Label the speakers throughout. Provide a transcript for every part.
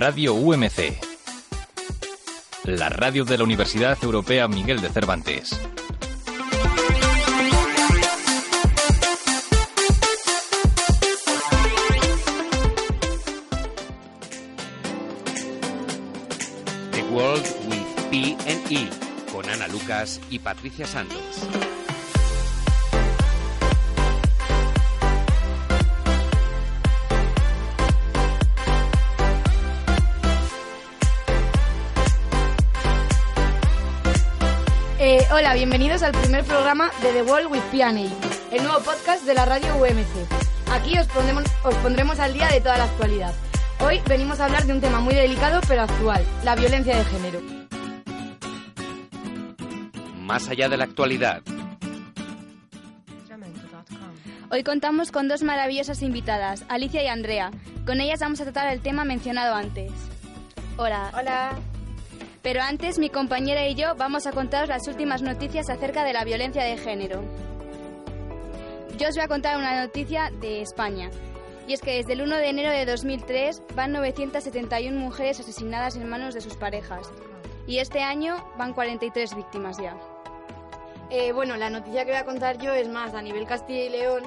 Speaker 1: Radio UMC. La radio de la Universidad Europea Miguel de Cervantes.
Speaker 2: E con Ana Lucas y Patricia Santos.
Speaker 3: Eh, hola, bienvenidos al primer programa de The World with P&A, el nuevo podcast de la radio UMC. Aquí os pondremos al día de toda la actualidad. Hoy venimos a hablar de un tema muy delicado pero actual, la violencia de género.
Speaker 2: Más allá de la actualidad.
Speaker 4: Hoy contamos con dos maravillosas invitadas, Alicia y Andrea. Con ellas vamos a tratar el tema mencionado antes. Hola.
Speaker 3: Hola.
Speaker 4: Pero antes, mi compañera y yo vamos a contaros las últimas noticias acerca de la violencia de género. Yo os voy a contar una noticia de España. Y es que desde el 1 de enero de 2003 van 971 mujeres asesinadas en manos de sus parejas. Y este año van 43 víctimas ya.
Speaker 3: Eh, bueno, la noticia que voy a contar yo es más a nivel Castilla y León,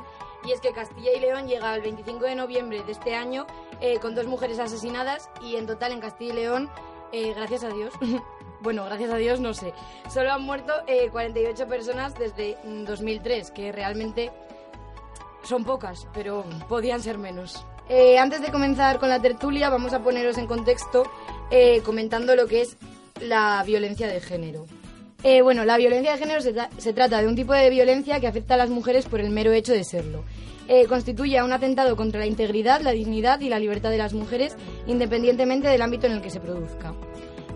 Speaker 3: y es que Castilla y León llega el 25 de noviembre de este año eh, con dos mujeres asesinadas y en total en Castilla y León, eh, gracias a Dios, bueno, gracias a Dios no sé, solo han muerto eh, 48 personas desde mm, 2003, que realmente son pocas, pero podían ser menos. Antes de comenzar con la tertulia, vamos a poneros en contexto comentando lo que es la violencia de género. Eh, bueno, la violencia de género se, tra- se trata de un tipo de violencia que afecta a las mujeres por el mero hecho de serlo. Eh, constituye un atentado contra la integridad, la dignidad y la libertad de las mujeres, independientemente del ámbito en el que se produzca.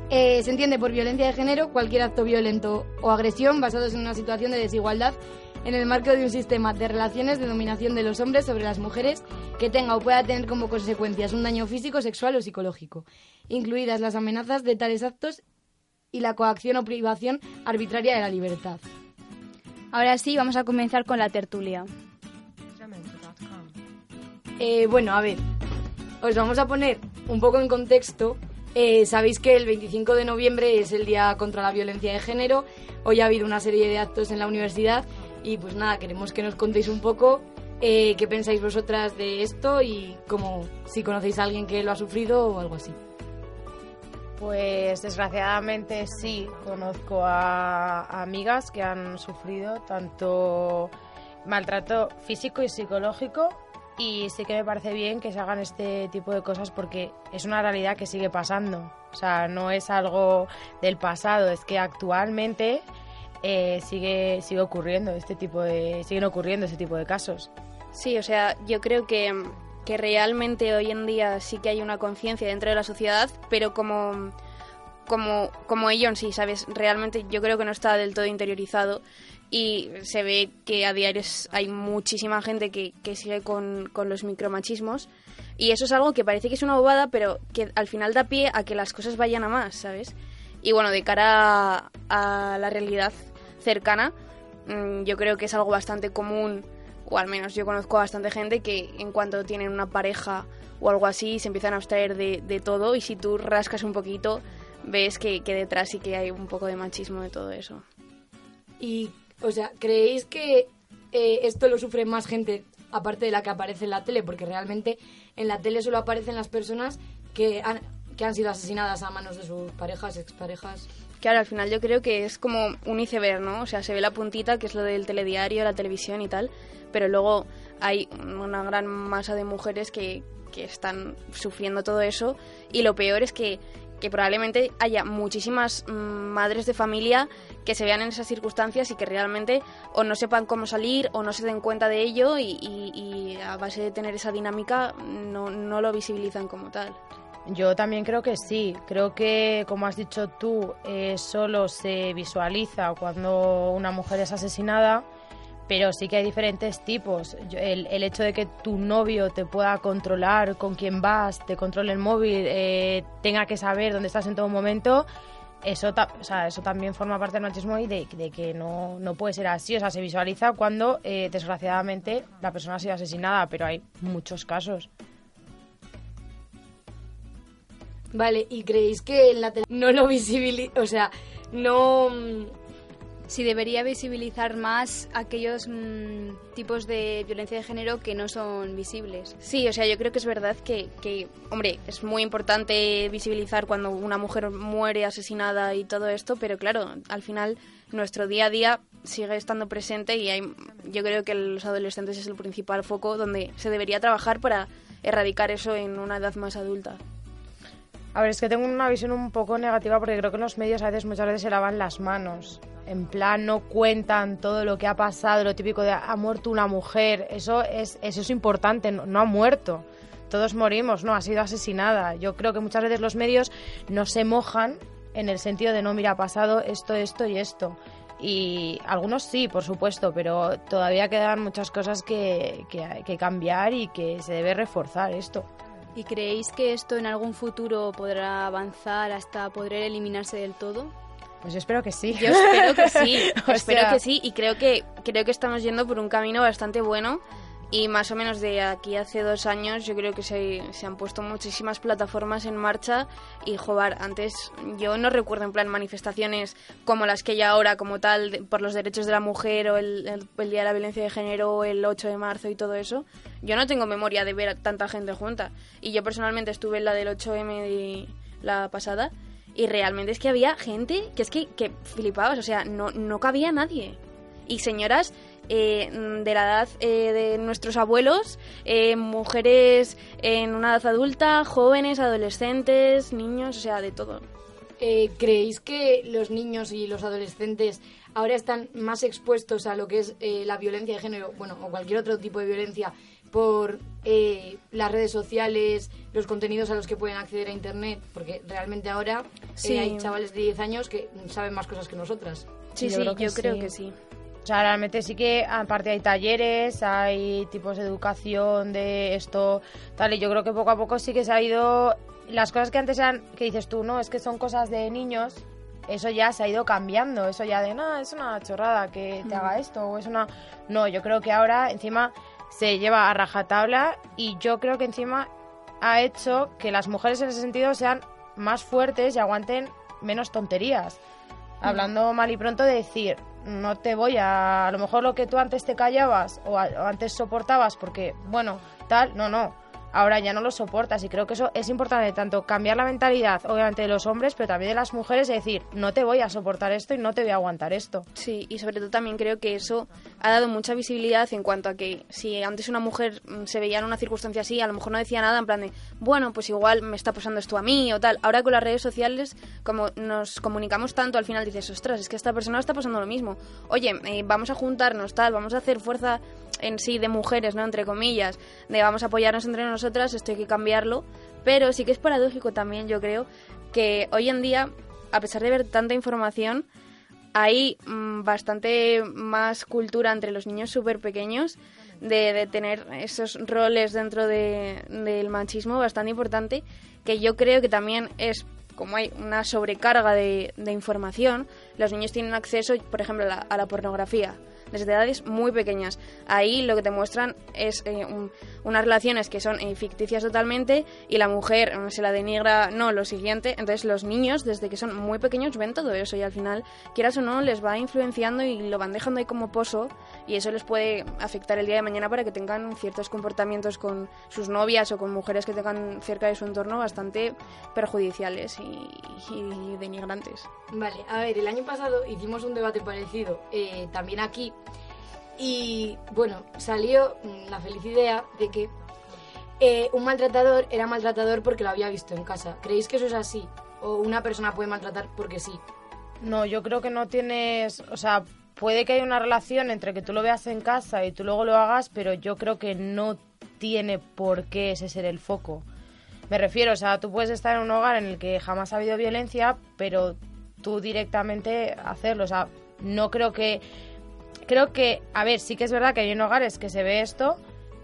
Speaker 3: Eh, se entiende por violencia de género cualquier acto violento o agresión basados en una situación de desigualdad en el marco de un sistema de relaciones de dominación de los hombres sobre las mujeres que tenga o pueda tener como consecuencias un daño físico, sexual o psicológico, incluidas las amenazas de tales actos y la coacción o privación arbitraria de la libertad.
Speaker 4: Ahora sí, vamos a comenzar con la tertulia.
Speaker 3: Eh, bueno, a ver, os vamos a poner un poco en contexto. Eh, Sabéis que el 25 de noviembre es el Día contra la Violencia de Género. Hoy ha habido una serie de actos en la universidad y pues nada, queremos que nos contéis un poco eh, qué pensáis vosotras de esto y como si conocéis a alguien que lo ha sufrido o algo así.
Speaker 5: Pues desgraciadamente sí, conozco a, amigas que han sufrido tanto maltrato físico y psicológico y sí que me parece bien que se hagan este tipo de cosas porque es una realidad que sigue pasando. O sea, no es algo del pasado, es que actualmente eh, sigue, sigue ocurriendo este tipo de, siguen ocurriendo este tipo de casos.
Speaker 6: Sí, o sea, yo creo que, que realmente hoy en día sí que hay una conciencia dentro de la sociedad, pero como, como, como ello en sí, ¿sabes? Realmente yo creo que no está del todo interiorizado y se ve que a diario hay muchísima gente que, que sigue con, con los micromachismos y eso es algo que parece que es una bobada, pero que al final da pie a que las cosas vayan a más, ¿sabes? Y bueno, de cara a, a la realidad cercana, mm, yo creo que es algo bastante común, o al menos yo conozco a bastante gente que en cuanto tienen una pareja o algo así, se empiezan a abstraer de, de todo y si tú rascas un poquito, ves que, que detrás sí que hay un poco de machismo de todo eso.
Speaker 3: Y, o sea, ¿creéis que eh, esto lo sufre más gente aparte de la que aparece en la tele? Porque realmente en la tele solo aparecen las personas que han, que han sido asesinadas a manos de sus parejas, exparejas.
Speaker 6: Claro, al final yo creo que es como un iceberg, ¿no? O sea, se ve la puntita, que es lo del telediario, la televisión y tal, pero luego hay una gran masa de mujeres que, que están sufriendo todo eso y lo peor es que, que probablemente haya muchísimas mm, madres de familia que se vean en esas circunstancias y que realmente o no sepan cómo salir o no se den cuenta de ello y, y- y a base de tener esa dinámica no, no lo visibilizan como tal.
Speaker 5: Yo también creo que sí. Creo que, como has dicho tú, eh, solo se visualiza cuando una mujer es asesinada, pero sí que hay diferentes tipos. El, hecho de que tu novio te pueda controlar con quién vas, te controle el móvil, eh, tenga que saber dónde estás en todo momento, eso, o sea, eso también forma parte del machismo y de, de que no, no puede ser así. O sea, se visualiza cuando, eh, desgraciadamente, la persona ha sido asesinada, pero hay muchos casos.
Speaker 3: Vale, ¿y creéis que en la tele no lo visibiliza, o sea, no... mm,
Speaker 4: Si debería visibilizar más aquellos mm, tipos de violencia de género que no son visibles.
Speaker 6: Sí, o sea, yo creo que es verdad que, que, hombre, es muy importante visibilizar cuando una mujer muere asesinada y todo esto, pero claro, al final nuestro día a día sigue estando presente y hay, yo creo que los adolescentes es el principal foco donde se debería trabajar para erradicar eso en una edad más adulta.
Speaker 5: A ver, es que tengo una visión un poco negativa porque creo que en los medios a veces muchas veces se lavan las manos. En plan, no cuentan todo lo que ha pasado, lo típico de ha muerto una mujer. Eso es, eso es importante, no, ha muerto. Todos morimos, no, ha sido asesinada. Yo creo que muchas veces los medios no se mojan en el sentido de no, mira, ha pasado esto, esto y esto. Y algunos sí, por supuesto, pero todavía quedan muchas cosas que, que cambiar y que se debe reforzar esto.
Speaker 4: ¿Y creéis que esto en algún futuro podrá avanzar hasta poder eliminarse del todo?
Speaker 5: Pues yo espero que sí.
Speaker 6: Yo espero que sí, espero
Speaker 5: sea-
Speaker 6: que sí y creo que creo que estamos yendo por un camino bastante bueno y más o menos de aquí hace dos años yo creo que se, se han puesto muchísimas plataformas en marcha y joder, antes yo no recuerdo en plan manifestaciones como las que hay ahora como tal por los derechos de la mujer o el, el- el Día de la Violencia de Género el 8 de marzo y todo eso. Yo no tengo memoria de ver a tanta gente junta y yo personalmente estuve en la del 8M de la pasada y realmente es que había gente que es que, que flipabas, o sea, no, no cabía nadie. Y señoras eh, de la edad eh, de nuestros abuelos, eh, mujeres en una edad adulta, jóvenes, adolescentes, niños, o sea, de todo.
Speaker 3: Eh, ¿Creéis que los niños y los adolescentes ahora están más expuestos a lo que es eh, la violencia de género, bueno, o cualquier otro tipo de violencia, por eh, las redes sociales, los contenidos a los que pueden acceder a Internet? Porque realmente ahora eh, hay chavales de 10 años que saben más cosas que nosotras.
Speaker 6: Sí,
Speaker 5: Yo
Speaker 6: sí,
Speaker 5: que
Speaker 6: yo creo que sí.
Speaker 5: O sea, realmente sí que aparte hay talleres, hay tipos de educación de esto, tal, y yo creo que poco a poco sí que se ha ido... Las cosas que antes eran, que dices tú, no, es que son cosas de niños, eso ya se ha ido cambiando, eso ya de, no, es una chorrada que te haga esto, o es una... No, yo creo que ahora encima se lleva a rajatabla y yo creo que encima ha hecho que las mujeres en ese sentido sean más fuertes y aguanten menos tonterías. Hablando mal y pronto de decir, no te voy a... A lo mejor lo que tú antes te callabas o, o antes soportabas porque, bueno, tal, no, no. Ahora ya no lo soportas y creo que eso es importante, tanto cambiar la mentalidad, obviamente, de los hombres, pero también de las mujeres, de decir, no te voy a soportar esto y no te voy a aguantar esto.
Speaker 6: Sí, y sobre todo también creo que eso ha dado mucha visibilidad en cuanto a que si antes una mujer mm, se veía en una circunstancia así, a lo mejor no decía nada en plan de, bueno, pues igual me está pasando esto a mí o tal. Ahora con las redes sociales, como nos comunicamos tanto, al final dices, ostras, es que esta persona está pasando lo mismo. Oye, eh, vamos a juntarnos, tal, vamos a hacer fuerza en sí de mujeres, ¿no? Entre comillas, de vamos a apoyarnos entre nosotras, esto hay que cambiarlo. Pero sí que es paradójico también, yo creo, que hoy en día, a pesar de ver tanta información, hay mm, bastante más cultura entre los niños súper pequeños de, tener esos roles dentro de- del machismo bastante importante que yo creo que también es como hay una sobrecarga de, de información, los niños tienen acceso, por ejemplo, a la, a la pornografía desde edades muy pequeñas. Ahí lo que te muestran es eh, un- unas relaciones que son eh, ficticias totalmente y la mujer eh, se la denigra, no, lo siguiente. Entonces los niños, desde que son muy pequeños, ven todo eso y al final, quieras o no, les va influenciando y lo van dejando ahí como pozo y eso les puede afectar el día de mañana para que tengan ciertos comportamientos con sus novias o con mujeres que tengan cerca de su entorno bastante perjudiciales y, y denigrantes.
Speaker 3: Vale, a ver, el año pasado hicimos un debate parecido eh, también aquí y bueno, salió mm, la feliz idea de que eh, un maltratador era maltratador porque lo había visto en casa. ¿Creéis que eso es así? ¿O una persona puede maltratar porque sí?
Speaker 5: No, yo creo que no tienes, o sea, puede que haya una relación entre que tú lo veas en casa y tú luego lo hagas, pero yo creo que no tiene por qué ese ser el foco. Me refiero, o sea, tú puedes estar en un hogar en el que jamás ha habido violencia, pero tú directamente hacerlo, o sea, no creo que creo que, a ver, sí que es verdad que hay en hogares que se ve esto,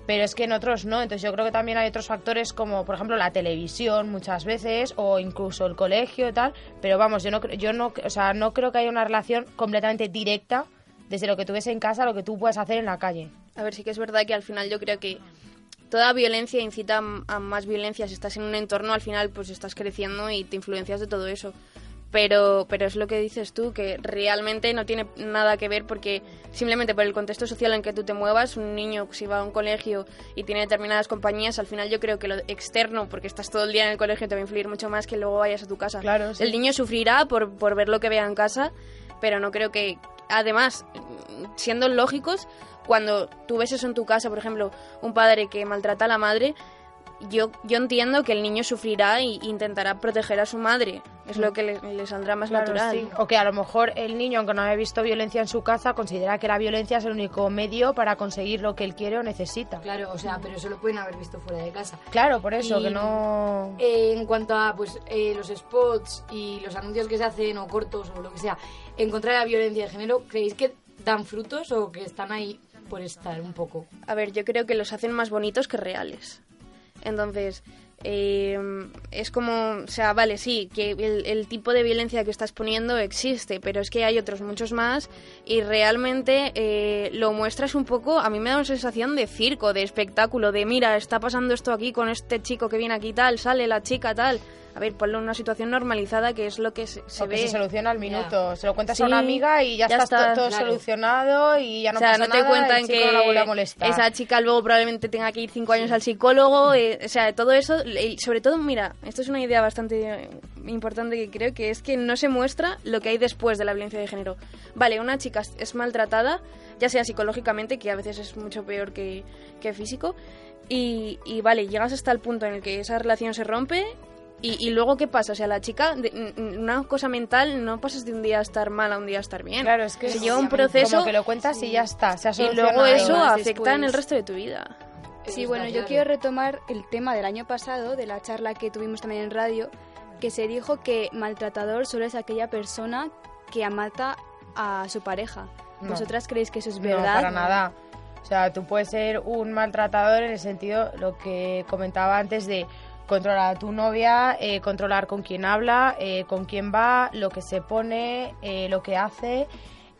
Speaker 5: pero es que en otros no. Entonces yo creo que también hay otros factores como, por ejemplo, la televisión muchas veces o incluso el colegio y tal. Pero vamos, yo no, yo no, o sea, no creo que haya una relación completamente directa desde lo que tú ves en casa a lo que tú puedes hacer en la calle.
Speaker 6: A ver, sí que es verdad que al final yo creo que toda violencia incita a más violencia. Si estás en un entorno, al final pues estás creciendo y te influencias de todo eso pero, pero es lo que dices tú, que realmente no tiene nada que ver porque simplemente por el contexto social en que tú te muevas, un niño si va a un colegio y tiene determinadas compañías, al final yo creo que lo externo, porque estás todo el día en el colegio, te va a influir mucho más que luego vayas a tu casa.
Speaker 5: Claro,
Speaker 6: El niño sufrirá por, por ver lo que vea en casa, pero no creo que... Además, siendo lógicos, cuando tú ves eso en tu casa, por ejemplo, un padre que maltrata a la madre, yo, yo entiendo que el niño sufrirá e intentará proteger a su madre. Es lo que le, saldrá más natural.
Speaker 5: O que a lo mejor el niño, aunque no haya visto violencia en su casa, considera que la violencia es el único medio para conseguir lo que él quiere o necesita.
Speaker 3: Claro, o sea, pero eso lo pueden haber visto fuera de casa.
Speaker 5: Claro, por eso, que no...
Speaker 3: Eh, en cuanto a pues eh, los spots y los anuncios que se hacen, o cortos, o lo que sea, en contra de la violencia de género, ¿creéis que dan frutos o que están ahí por estar un poco?
Speaker 6: A ver, yo creo que los hacen más bonitos que reales. Entonces, eh, es como, o sea, vale, sí, que el, tipo de violencia que estás poniendo existe, pero es que hay otros muchos más y realmente eh, lo muestras un poco, a mí me da una sensación de circo, de espectáculo, de mira, está pasando esto aquí con este chico que viene aquí tal, sale la chica tal a ver, ponlo en una situación normalizada que es lo que se, ve.
Speaker 5: se soluciona al minuto. Se lo cuentas a una amiga y ya, está, todo solucionado y ya no o sea,
Speaker 6: no te cuentan que esa chica luego probablemente tenga que ir cinco años al psicólogo. Eh, o sea, todo eso. sobre todo, mira, esto es una idea bastante importante que creo que es que no se muestra lo que hay después de la violencia de género. Vale, una chica es maltratada, ya sea psicológicamente, que a veces es mucho peor que, que físico. Y, y, vale, llegas hasta el punto en el que esa relación se rompe y, luego, ¿qué pasa? O sea, la chica, una cosa mental, no pasas de un día a estar mal a un día a estar bien.
Speaker 5: Claro, es que
Speaker 6: se lleva un proceso.
Speaker 5: Como que lo cuentas y ya está.
Speaker 6: y luego eso afecta en el resto de tu vida.
Speaker 4: Sí, bueno, yo quiero retomar el tema del año pasado, de la charla que tuvimos también en radio, que se dijo que maltratador solo es aquella persona que mata a su pareja. ¿Vosotras creéis que eso es verdad?
Speaker 5: No, para nada. O sea, tú puedes ser un maltratador en el sentido, lo que comentaba antes de controlar a tu novia, eh, controlar con quién habla, eh, con quién va, lo que se pone, eh, lo que hace.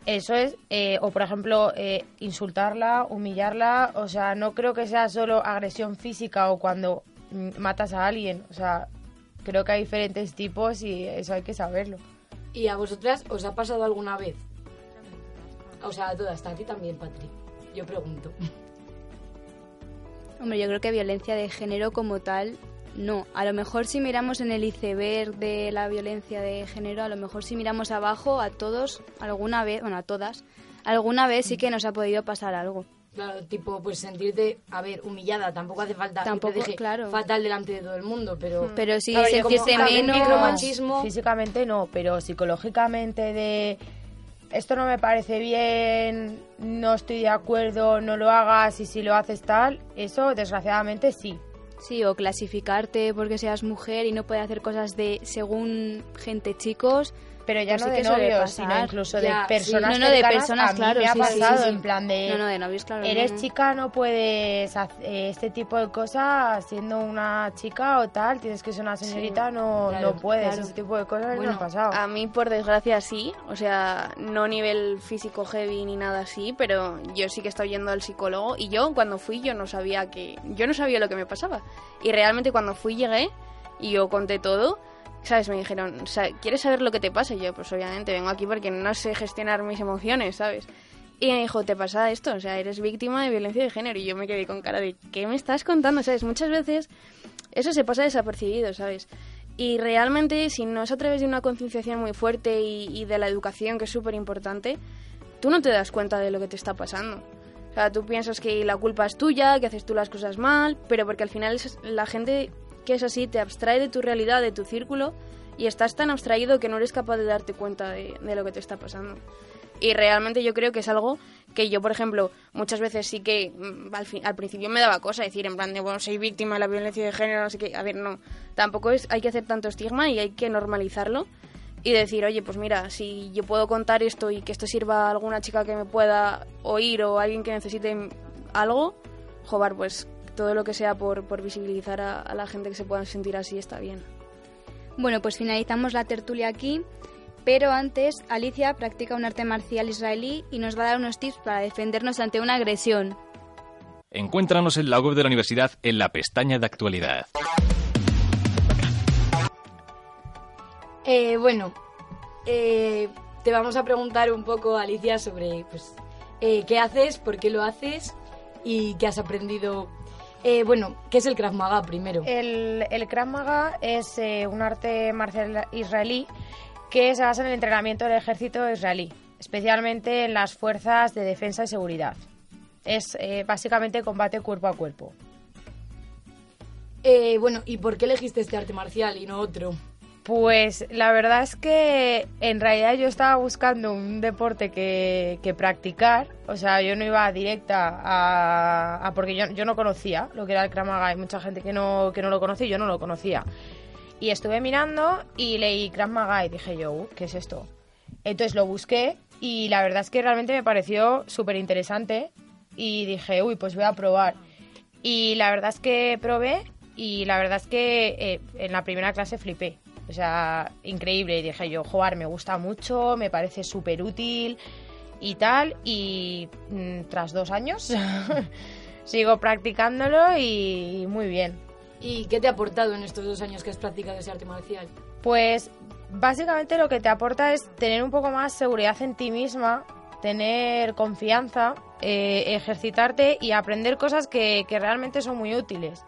Speaker 5: Eso es, o por ejemplo, insultarla, humillarla. O sea, no creo que sea solo agresión física o cuando mm, matas a alguien. O sea, creo que hay diferentes tipos y eso hay que saberlo.
Speaker 3: ¿Y a vosotras os ha pasado alguna vez? O sea, a todas, a ti también, Patri. Yo pregunto.
Speaker 4: Hombre, yo creo que violencia de género como tal no, a lo mejor si miramos en el iceberg de la violencia de género, a lo mejor si miramos abajo a todos, alguna vez, bueno, a todas, alguna vez sí que nos ha podido pasar algo.
Speaker 3: Claro, tipo, pues sentirte, a ver, humillada, tampoco hace falta
Speaker 4: tampoco, claro.
Speaker 3: fatal delante de todo el mundo, pero...
Speaker 4: Pero sí, sentirte menos...
Speaker 5: Micromachismo... Físicamente no, pero psicológicamente de... Esto no me parece bien, no estoy de acuerdo, no lo hagas y si lo haces tal, eso desgraciadamente sí.
Speaker 4: Sí, o clasificarte porque seas mujer y no puedes hacer cosas de según gente chicos.
Speaker 5: Pero ya pues no de novios, sino incluso de personas
Speaker 4: No, no, de personas, claro.
Speaker 5: me ha pasado en plan
Speaker 4: de... No, no, de novios, claro.
Speaker 5: Eres chica, no puedes hacer este tipo de cosas siendo una chica o tal. Tienes que ser una señorita, no, no puedes. Ese tipo de cosas bueno, no ha pasado.
Speaker 6: A mí, por desgracia, sí. O sea, no a nivel físico heavy ni nada así, pero yo sí que estaba yendo al psicólogo. Y yo, cuando fui, yo no sabía que... Yo no sabía lo que me pasaba. Y realmente cuando fui, llegué y yo conté todo ¿sabes? Me dijeron, ¿quieres saber lo que te pasa? Y yo, pues obviamente vengo aquí porque no sé gestionar mis emociones, ¿sabes? Y me dijo, ¿te pasa esto? O sea, eres víctima de violencia de género. Y yo me quedé con cara de, ¿qué me estás contando? ¿Sabes? Muchas veces eso se pasa desapercibido, ¿sabes? Y realmente, si no es a través de una concienciación muy fuerte y, de la educación, que es súper importante, tú no te das cuenta de lo que te está pasando. O sea, tú piensas que la culpa es tuya, que haces tú las cosas mal, pero porque al final la gente que es así te abstrae de tu realidad, de tu círculo, y estás tan abstraído que no eres capaz de darte cuenta de, lo que te está pasando. Y realmente yo creo que es algo que yo, por ejemplo, muchas veces sí que mm, al, principio me daba cosa decir en plan de, bueno, soy víctima de la violencia de género, no qué. A ver, no, tampoco es, hay que hacer tanto estigma y hay que normalizarlo y decir, oye, pues mira, si yo puedo contar esto y que esto sirva a alguna chica que me pueda oír o alguien que necesite algo, joder, pues todo lo que sea por, por visibilizar a, a la gente que se pueda sentir así está bien.
Speaker 4: Bueno, pues finalizamos la tertulia aquí, pero antes Alicia practica un arte marcial israelí y nos va a dar unos tips para defendernos ante una agresión.
Speaker 1: Encuéntranos en la web de la universidad en la pestaña de actualidad.
Speaker 3: Eh, bueno, eh, te vamos a preguntar un poco, Alicia, sobre pues, eh, qué haces, por qué lo haces y qué has aprendido. Eh, bueno, ¿qué es el Krav Maga primero?
Speaker 5: El, el Krav Maga es eh, un arte marcial israelí que se basa en el entrenamiento del ejército israelí, especialmente en las fuerzas de defensa y seguridad. Es eh, básicamente combate cuerpo a cuerpo.
Speaker 3: Eh, bueno, ¿y por qué elegiste este arte marcial y no otro?
Speaker 5: Pues la verdad es que en realidad yo estaba buscando un deporte que, que practicar, o sea, yo no iba directa a... porque yo, yo no conocía lo que era el Krav Maga, hay mucha gente que no, que no lo conocía y yo no lo conocía. Y estuve mirando y leí Krav Maga y dije yo, "Uh, ¿qué es esto? Entonces lo busqué y la verdad es que realmente me pareció súper interesante y dije, uy, pues voy a probar. Y la verdad es que probé y la verdad es que eh, en la primera clase flipé. O sea, increíble. Y dije yo, jugar me gusta mucho, me parece súper útil y tal. Y mm, tras dos años sigo practicándolo y muy bien.
Speaker 3: ¿Y qué te ha aportado en estos dos años que has practicado ese arte marcial?
Speaker 5: Pues básicamente lo que te aporta es tener un poco más seguridad en ti misma, tener confianza, eh, ejercitarte y aprender cosas que, que realmente son muy útiles.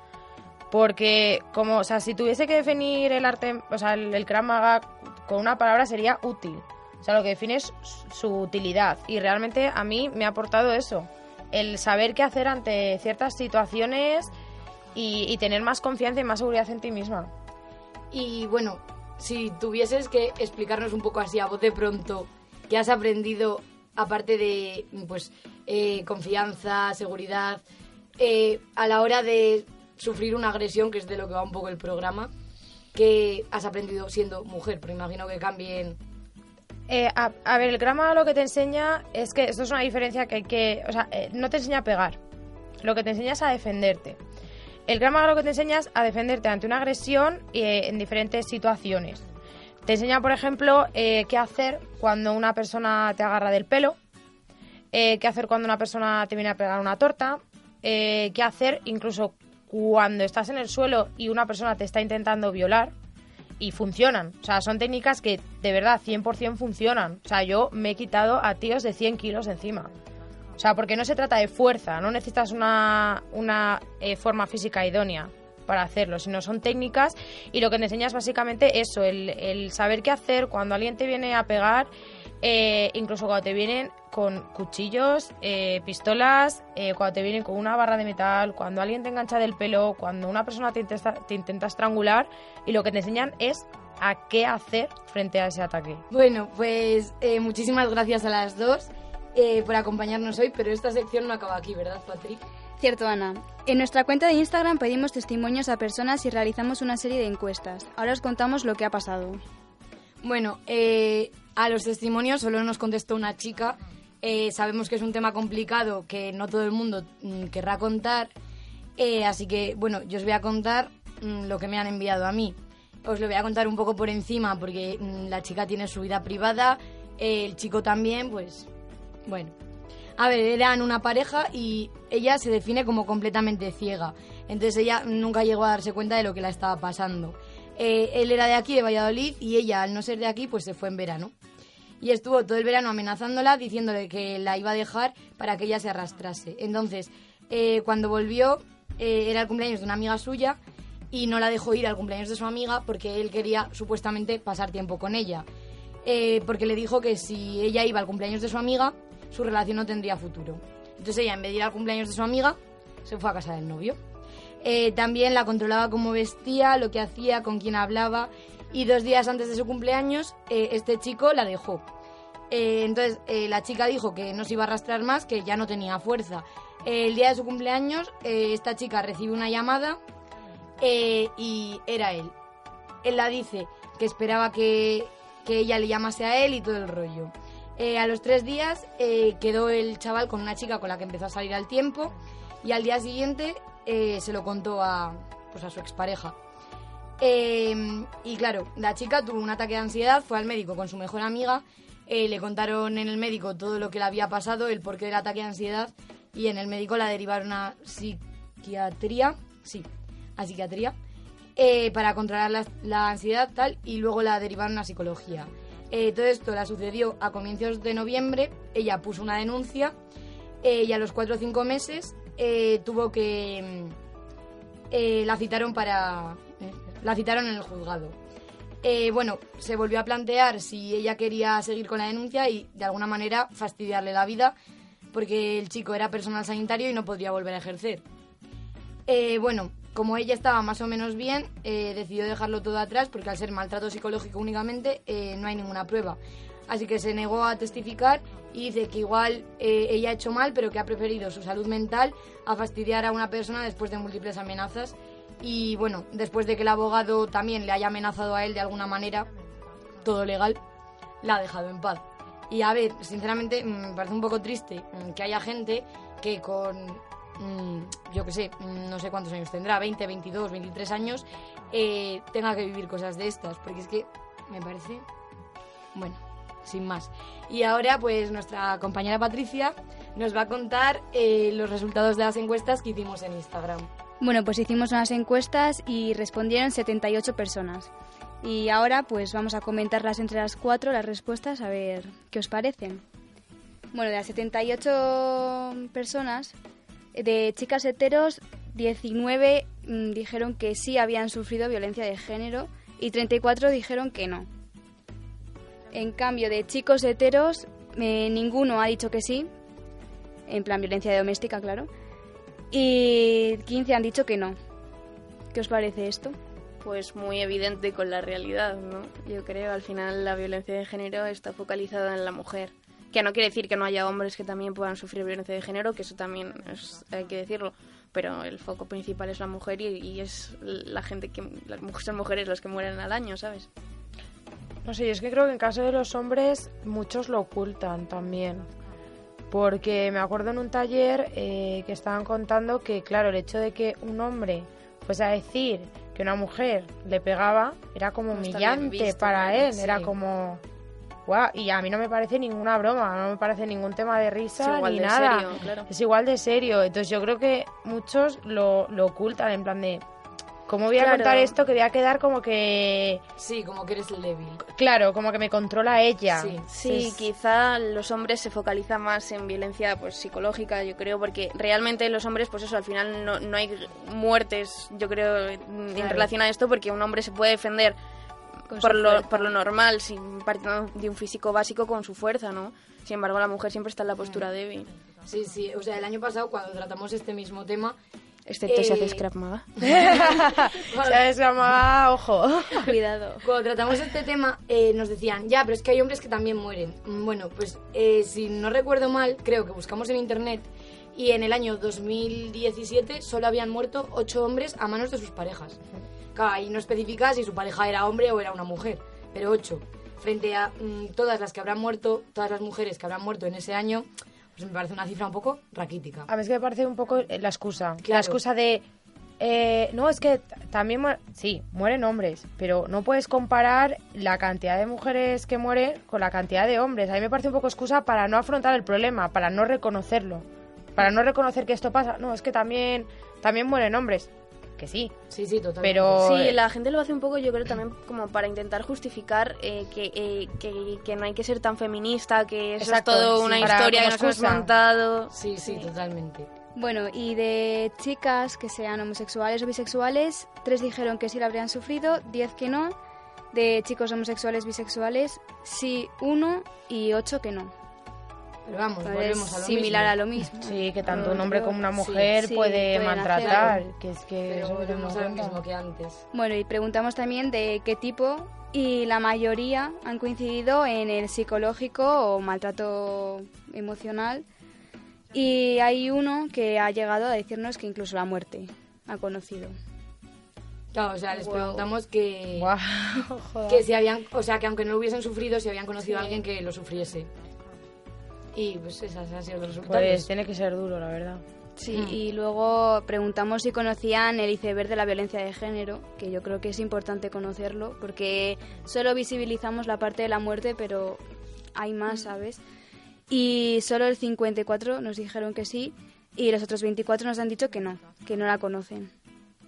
Speaker 5: Porque, como, o sea, si tuviese que definir el arte, o sea, el, el Maga con una palabra sería útil. O sea, lo que define es su- utilidad. Y realmente a mí me ha aportado eso. El saber qué hacer ante ciertas situaciones y, y tener más confianza y más seguridad en ti misma.
Speaker 3: Y bueno, si tuvieses que explicarnos un poco así a voz de pronto qué has aprendido aparte de pues eh, confianza, seguridad, eh, a la hora de sufrir una agresión, que es de lo que va un poco el programa, que has aprendido siendo mujer, porque imagino que cambien.
Speaker 5: Eh, a, ver, el grama lo que te enseña es que esto es una diferencia que hay que. O sea, eh, no te enseña a pegar. Lo que te enseña es a defenderte. El grama lo que te enseña es a defenderte ante una agresión eh, en diferentes situaciones. Te enseña, por ejemplo, eh, qué hacer cuando una persona te agarra del pelo, eh, qué hacer cuando una persona te viene a pegar una torta, qué hacer incluso cuando estás en el suelo y una persona te está intentando violar y funcionan. O sea, son técnicas que de verdad 100% funcionan. O sea, yo me he quitado a tíos de 100 kilos encima. O sea, porque no se trata de fuerza, no necesitas una, una eh, forma física idónea para hacerlo, sino son técnicas y lo que te enseñas básicamente eso, el, el saber qué hacer cuando alguien te viene a pegar, eh, incluso cuando te vienen con cuchillos, eh, pistolas, eh, cuando te vienen con una barra de metal, cuando alguien te engancha del pelo, cuando una persona te intenta, te intenta estrangular y lo que te enseñan es a qué hacer frente a ese ataque.
Speaker 3: Bueno, pues eh, muchísimas gracias a las dos eh, por acompañarnos hoy, pero esta sección no acaba aquí, ¿verdad, Patrick?
Speaker 4: Cierto, Ana. En nuestra cuenta de Instagram pedimos testimonios a personas y realizamos una serie de encuestas. Ahora os contamos lo que ha pasado.
Speaker 3: Bueno, eh, a los testimonios solo nos contestó una chica. Eh, sabemos que es un tema complicado que no todo el mundo mm, querrá contar. Eh, así que, bueno, yo os voy a contar mm, lo que me han enviado a mí. Os lo voy a contar un poco por encima porque mm, la chica tiene su vida privada, el chico también, pues bueno. A ver, eran una pareja y ella se define como completamente ciega. Entonces ella nunca llegó a darse cuenta de lo que la estaba pasando. Eh, él era de aquí, de Valladolid, y ella, al no ser de aquí, pues se fue en verano. Y estuvo todo el verano amenazándola, diciéndole que la iba a dejar para que ella se arrastrase. Entonces, eh, cuando volvió, eh, era el cumpleaños de una amiga suya y no la dejó ir al cumpleaños de su amiga porque él quería supuestamente pasar tiempo con ella. Eh, porque le dijo que si ella iba al cumpleaños de su amiga, su relación no tendría futuro. Entonces ella, en vez de ir al cumpleaños de su amiga, se fue a casa del novio. Eh, también la controlaba cómo vestía, lo que hacía, con quién hablaba. Y dos días antes de su cumpleaños, eh, este chico la dejó. Eh, entonces eh, la chica dijo que no se iba a arrastrar más, que ya no tenía fuerza. El día de su cumpleaños, esta chica recibe una llamada y era él. Él la dice que esperaba que, que ella le llamase a él y todo el rollo. A los tres días quedó el chaval con una chica con la que empezó a salir al tiempo y al día siguiente se lo contó a, pues a su expareja. Eh, y claro, la chica tuvo un ataque de ansiedad, fue al médico con su mejor amiga, eh, le contaron en el médico todo lo que le había pasado, el porqué del ataque de ansiedad y en el médico la derivaron a psiquiatría, sí, a psiquiatría, eh, para controlar la, la ansiedad tal y luego la derivaron a psicología. Eh, todo esto la sucedió a comienzos de noviembre, ella puso una denuncia y a los cuatro o cinco meses tuvo que... mm, la citaron para... la citaron en el juzgado. Eh, bueno, se volvió a plantear si ella quería seguir con la denuncia y de alguna manera fastidiarle la vida porque el chico era personal sanitario y no podría volver a ejercer. Eh, bueno, como ella estaba más o menos bien, eh, decidió dejarlo todo atrás porque al ser maltrato psicológico únicamente eh, no hay ninguna prueba. Así que se negó a testificar y dice que igual eh, ella ha hecho mal, pero que ha preferido su salud mental a fastidiar a una persona después de múltiples amenazas. Y bueno, después de que el abogado también le haya amenazado a él de alguna manera, todo legal, la ha dejado en paz. Y a ver, sinceramente mm, me parece un poco triste mm, que haya gente que con, mm, yo qué sé, no sé cuántos años tendrá, 20, 22, 23 años, eh, tenga que vivir cosas de estas, porque es que me parece, bueno, sin más. Y ahora pues nuestra compañera Patricia nos va a contar eh, los resultados de las encuestas que hicimos en Instagram.
Speaker 4: Bueno, pues hicimos unas encuestas y respondieron 78 personas. Y ahora pues vamos a comentarlas entre las cuatro, las respuestas, a ver qué os parecen. Bueno, de las 78 personas, de chicas heteros, 19 mm, dijeron que sí habían sufrido violencia de género y 34 dijeron que no. En cambio, de chicos heteros, eh, ninguno ha dicho que sí, en plan violencia doméstica, claro, y 15 han dicho que no. ¿Qué os parece esto?
Speaker 6: Pues muy evidente con la realidad, ¿no? Yo creo, al final la violencia de género está focalizada en la mujer. Que no quiere decir que no haya hombres que también puedan sufrir violencia de género, que eso también es- hay que decirlo. Pero el foco principal es la mujer y, y es la gente que... Las mujeres son mujeres las que mueren al año, ¿sabes?
Speaker 5: No sé, yo es que creo que en caso de los hombres muchos lo ocultan también. Porque me acuerdo en un taller eh, que estaban contando que, claro, el hecho de que un hombre fuese a decir que una mujer le pegaba era como
Speaker 6: No
Speaker 5: humillante
Speaker 6: visto,
Speaker 5: para él. Era como... Guau, y a mí no me parece ninguna broma, no me parece ningún tema de risa ni
Speaker 6: de
Speaker 5: nada.
Speaker 6: serio, claro.
Speaker 5: Es igual de serio. Entonces yo creo que muchos lo, lo ocultan en plan de... ¿Cómo voy a
Speaker 6: Claro.
Speaker 5: contar esto que voy a quedar como que...
Speaker 3: Sí, como que eres el débil.
Speaker 5: Claro, como que me controla ella.
Speaker 3: Sí.
Speaker 6: Sí, quizá los hombres se focalizan más en violencia pues psicológica, yo creo, porque realmente los hombres, pues eso, al final no, no hay muertes, yo creo, en
Speaker 5: Claro.
Speaker 6: relación a esto, porque un hombre se puede defender por lo, por lo normal, sin partiendo de un físico básico con su fuerza, ¿no? Sin embargo, la mujer siempre está en la postura débil,
Speaker 3: Sí, sí, o sea, el año pasado cuando tratamos este mismo tema,
Speaker 6: excepto si
Speaker 3: Eh,
Speaker 6: haces Krav Maga.
Speaker 5: ¿Sabes? Ah, ojo.
Speaker 6: Cuidado.
Speaker 3: Cuando tratamos este tema, eh, nos decían, ya, pero es que hay hombres que también mueren. Mm, Bueno, pues eh, si no recuerdo mal, creo que buscamos en internet y en el año 2017 solo habían muerto ocho hombres a manos de sus parejas. Claro, ahí no especifica si su pareja era hombre o era una mujer, pero ocho. Frente a mm, todas las que habrán muerto, todas las mujeres que habrán muerto en ese año, pues me parece una cifra un poco raquítica.
Speaker 5: A mí es que me parece un poco la excusa. La excusa de... eh, no, es que también... Sí, mueren hombres, pero no puedes comparar la cantidad de mujeres que mueren con la cantidad de hombres. A mí me parece un poco excusa para no afrontar el problema, para no reconocerlo. Para no reconocer que esto pasa. No, es que también, también mueren hombres. Que sí.
Speaker 3: Sí, sí, totalmente.
Speaker 5: Pero-
Speaker 6: Sí, la gente lo hace un poco, yo creo, también como para intentar justificar eh, que, eh, que, que no hay que ser tan feminista, que eso
Speaker 5: Exacto,
Speaker 6: es todo
Speaker 5: sí,
Speaker 6: una historia que nos hemos montado.
Speaker 3: Sí, sí, totalmente.
Speaker 4: Bueno, y de chicas que sean homosexuales o bisexuales, tres dijeron que sí la habrían sufrido, diez que no. De chicos homosexuales bisexuales, sí uno y ocho que no.
Speaker 3: Pero vamos,
Speaker 4: Pues
Speaker 3: volvemos a lo
Speaker 4: similar
Speaker 3: mismo.
Speaker 4: a lo mismo.
Speaker 5: Sí, que tanto un hombre
Speaker 4: yo-
Speaker 5: como una
Speaker 4: sí,
Speaker 5: mujer
Speaker 4: sí,
Speaker 5: puede maltratar,
Speaker 4: hacerlo.
Speaker 5: que es que
Speaker 3: Pero
Speaker 5: eso
Speaker 3: volvemos a lo mismo que antes.
Speaker 4: Bueno, y preguntamos también de qué tipo y la mayoría han coincidido en el psicológico o maltrato emocional. Y hay uno que ha llegado a decirnos que incluso la muerte ha conocido.
Speaker 3: Claro, o sea, les
Speaker 6: Guau.
Speaker 3: preguntamos que,
Speaker 5: Guau, joder.
Speaker 3: que si habían, o sea, que aunque no lo hubiesen sufrido, si habían conocido a alguien que lo sufriese. Y pues esas han sido los resultados.
Speaker 5: Pues tiene que ser duro, la verdad.
Speaker 4: Sí,
Speaker 3: Mm.
Speaker 4: y luego preguntamos si conocían el iceberg de la violencia de género, que yo creo que es importante conocerlo, porque solo visibilizamos la parte de la muerte, pero hay más, ¿sabes? Y solo el 54 nos dijeron que sí, y los otros 24 nos han dicho que no, que no la conocen.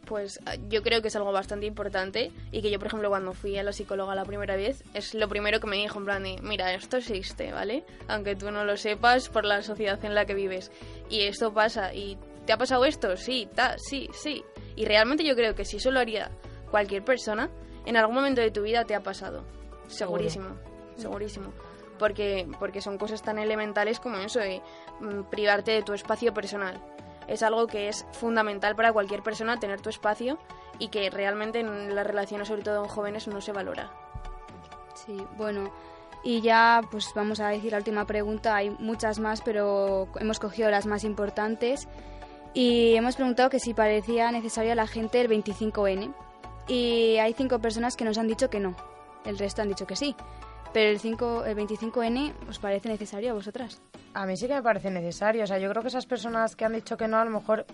Speaker 6: Pues ah, yo creo que es algo bastante importante y que yo, por ejemplo, cuando fui a la psicóloga la primera vez, es lo primero que me dijo en plan de, mira, esto existe, ¿vale? Aunque tú no lo sepas por la sociedad en la que vives. Y esto pasa. ¿Y te ha pasado esto? Sí, ta, sí, sí. Y realmente yo creo que si eso lo haría cualquier persona, en algún momento de tu vida te ha pasado. Segurísimo, segurísimo. Porque, porque son cosas tan elementales como eso de mm, privarte de tu espacio personal es algo que es fundamental para cualquier persona tener tu espacio y que realmente en las relaciones, sobre todo en jóvenes, no se valora.
Speaker 4: Sí, bueno, y ya pues vamos a decir la última pregunta, hay muchas más, pero hemos cogido las más importantes. Y hemos preguntado que si parecía necesario a la gente el 25N y hay cinco personas que nos han dicho que no, el resto han dicho que sí, pero el, 5, el 25N os parece necesario a vosotras.
Speaker 5: A mí sí que me parece necesario. O sea, yo creo que esas personas que han dicho que no, a lo mejor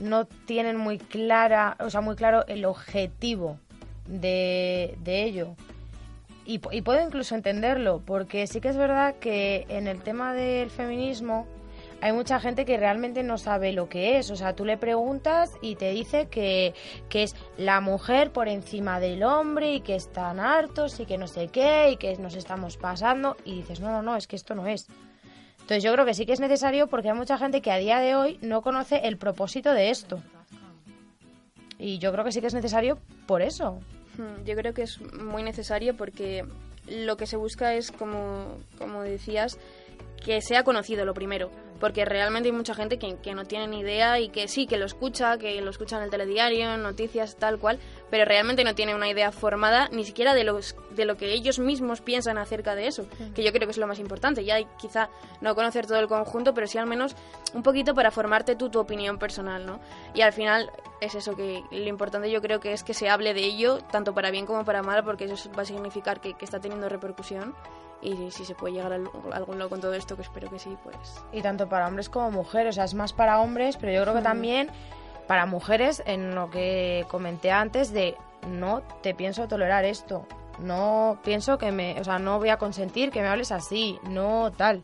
Speaker 5: no tienen muy clara, o sea, muy claro el objetivo de, de ello. Y, puedo incluso entenderlo, porque sí que es verdad que en el tema del feminismo hay mucha gente que realmente no sabe lo que es. O sea, tú le preguntas y te dice que, que es la mujer por encima del hombre y que están hartos y que no sé qué y que nos estamos pasando. Y dices, no, no, no, es que esto no es. Entonces yo creo que sí que es necesario porque hay mucha gente que a día de hoy no conoce el propósito de esto. Y yo creo que sí que es necesario por eso.
Speaker 6: Hmm, Yo creo que es muy necesario porque lo que se busca es, como, como decías, que sea conocido lo primero. Porque realmente hay mucha gente que, no tiene ni idea y que sí, que lo escucha, que lo escucha en el telediario, en noticias, tal cual, pero realmente no tiene una idea formada ni siquiera de, los, de lo que ellos mismos piensan acerca de eso, que yo creo que es lo más importante. Ya quizá no conocer todo el conjunto, pero sí al menos un poquito para formarte tú tu opinión personal, ¿no? Y al final es eso que lo importante yo creo que es que se hable de ello, tanto para bien como para mal, porque eso va a significar que, que está teniendo repercusión. Y si se puede llegar a algún lado con todo esto, que espero que sí, pues
Speaker 5: Y tanto para hombres como mujeres. O sea, es más para hombres, pero yo creo que también para mujeres, en lo que comenté antes, de no te pienso tolerar esto. No pienso que me. O sea, no voy a consentir que me hables así. No tal.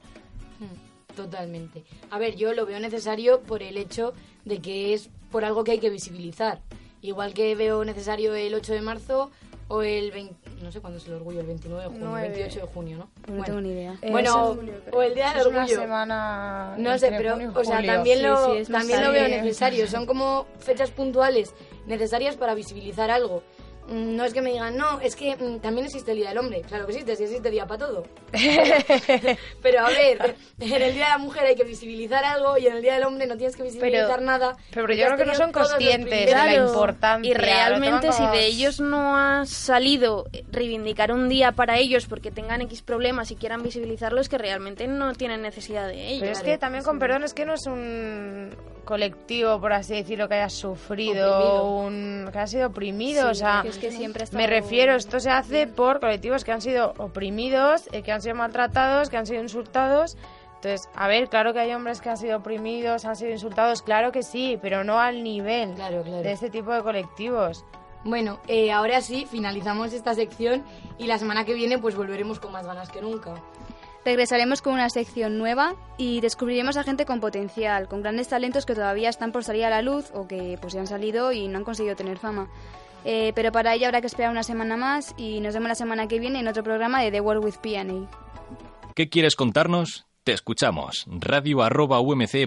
Speaker 3: Hmm, Totalmente. A ver, yo lo veo necesario por el hecho de que es por algo que hay que visibilizar. Igual que veo necesario el 8 de marzo o el 20, no sé cuándo es el orgullo, el 29 de junio, el
Speaker 6: Nueve.
Speaker 3: 28 de junio, ¿no?
Speaker 4: No tengo ni idea.
Speaker 5: Eh,
Speaker 3: Bueno,
Speaker 5: eso
Speaker 3: o el día del
Speaker 5: es una
Speaker 3: orgullo.
Speaker 5: semana.
Speaker 3: No sé, pero,
Speaker 5: junio
Speaker 3: o sea, también lo,
Speaker 4: Sí, sí, es
Speaker 3: también lo veo necesario. Son como fechas puntuales necesarias para visibilizar algo. Mm, No es que me digan, no, es que mm, también existe el Día del Hombre. Claro que existe, si existe día para todo. pero a ver, en el Día de la Mujer hay que visibilizar algo y en el Día del Hombre no tienes que visibilizar
Speaker 5: Pero-
Speaker 3: nada.
Speaker 5: Pero
Speaker 3: porque
Speaker 5: yo creo que no son conscientes de la importancia.
Speaker 6: Y realmente si de ellos no ha salido reivindicar un día para ellos porque tengan X problemas y quieran visibilizarlo, es que realmente no tienen necesidad de ello.
Speaker 5: Pero es
Speaker 3: Claro,
Speaker 5: que también, con perdón, es que no es un colectivo, por así decirlo, que haya sufrido,
Speaker 3: Oprimido.
Speaker 5: un, que haya sido oprimido. o sea,
Speaker 4: que es que siempre está
Speaker 5: me refiero, esto se hace por colectivos que han sido oprimidos, eh, que han sido maltratados, que han sido insultados. Entonces, a ver, claro que hay hombres que han sido oprimidos, han sido insultados, claro que sí, pero no al nivel
Speaker 3: Claro, claro.
Speaker 5: de este tipo de colectivos.
Speaker 3: Bueno, eh, ahora sí, finalizamos esta sección y la semana que viene pues volveremos con más ganas que nunca.
Speaker 4: Regresaremos con una sección nueva y descubriremos a gente con potencial, con grandes talentos que todavía están por salir a la luz o que pues ya han salido y no han conseguido tener fama. Eh, pero para ello habrá que esperar una semana más y nos vemos la semana que viene en otro programa de The World with P&A.
Speaker 1: ¿Qué quieres contarnos? Te escuchamos. radio@umc.es.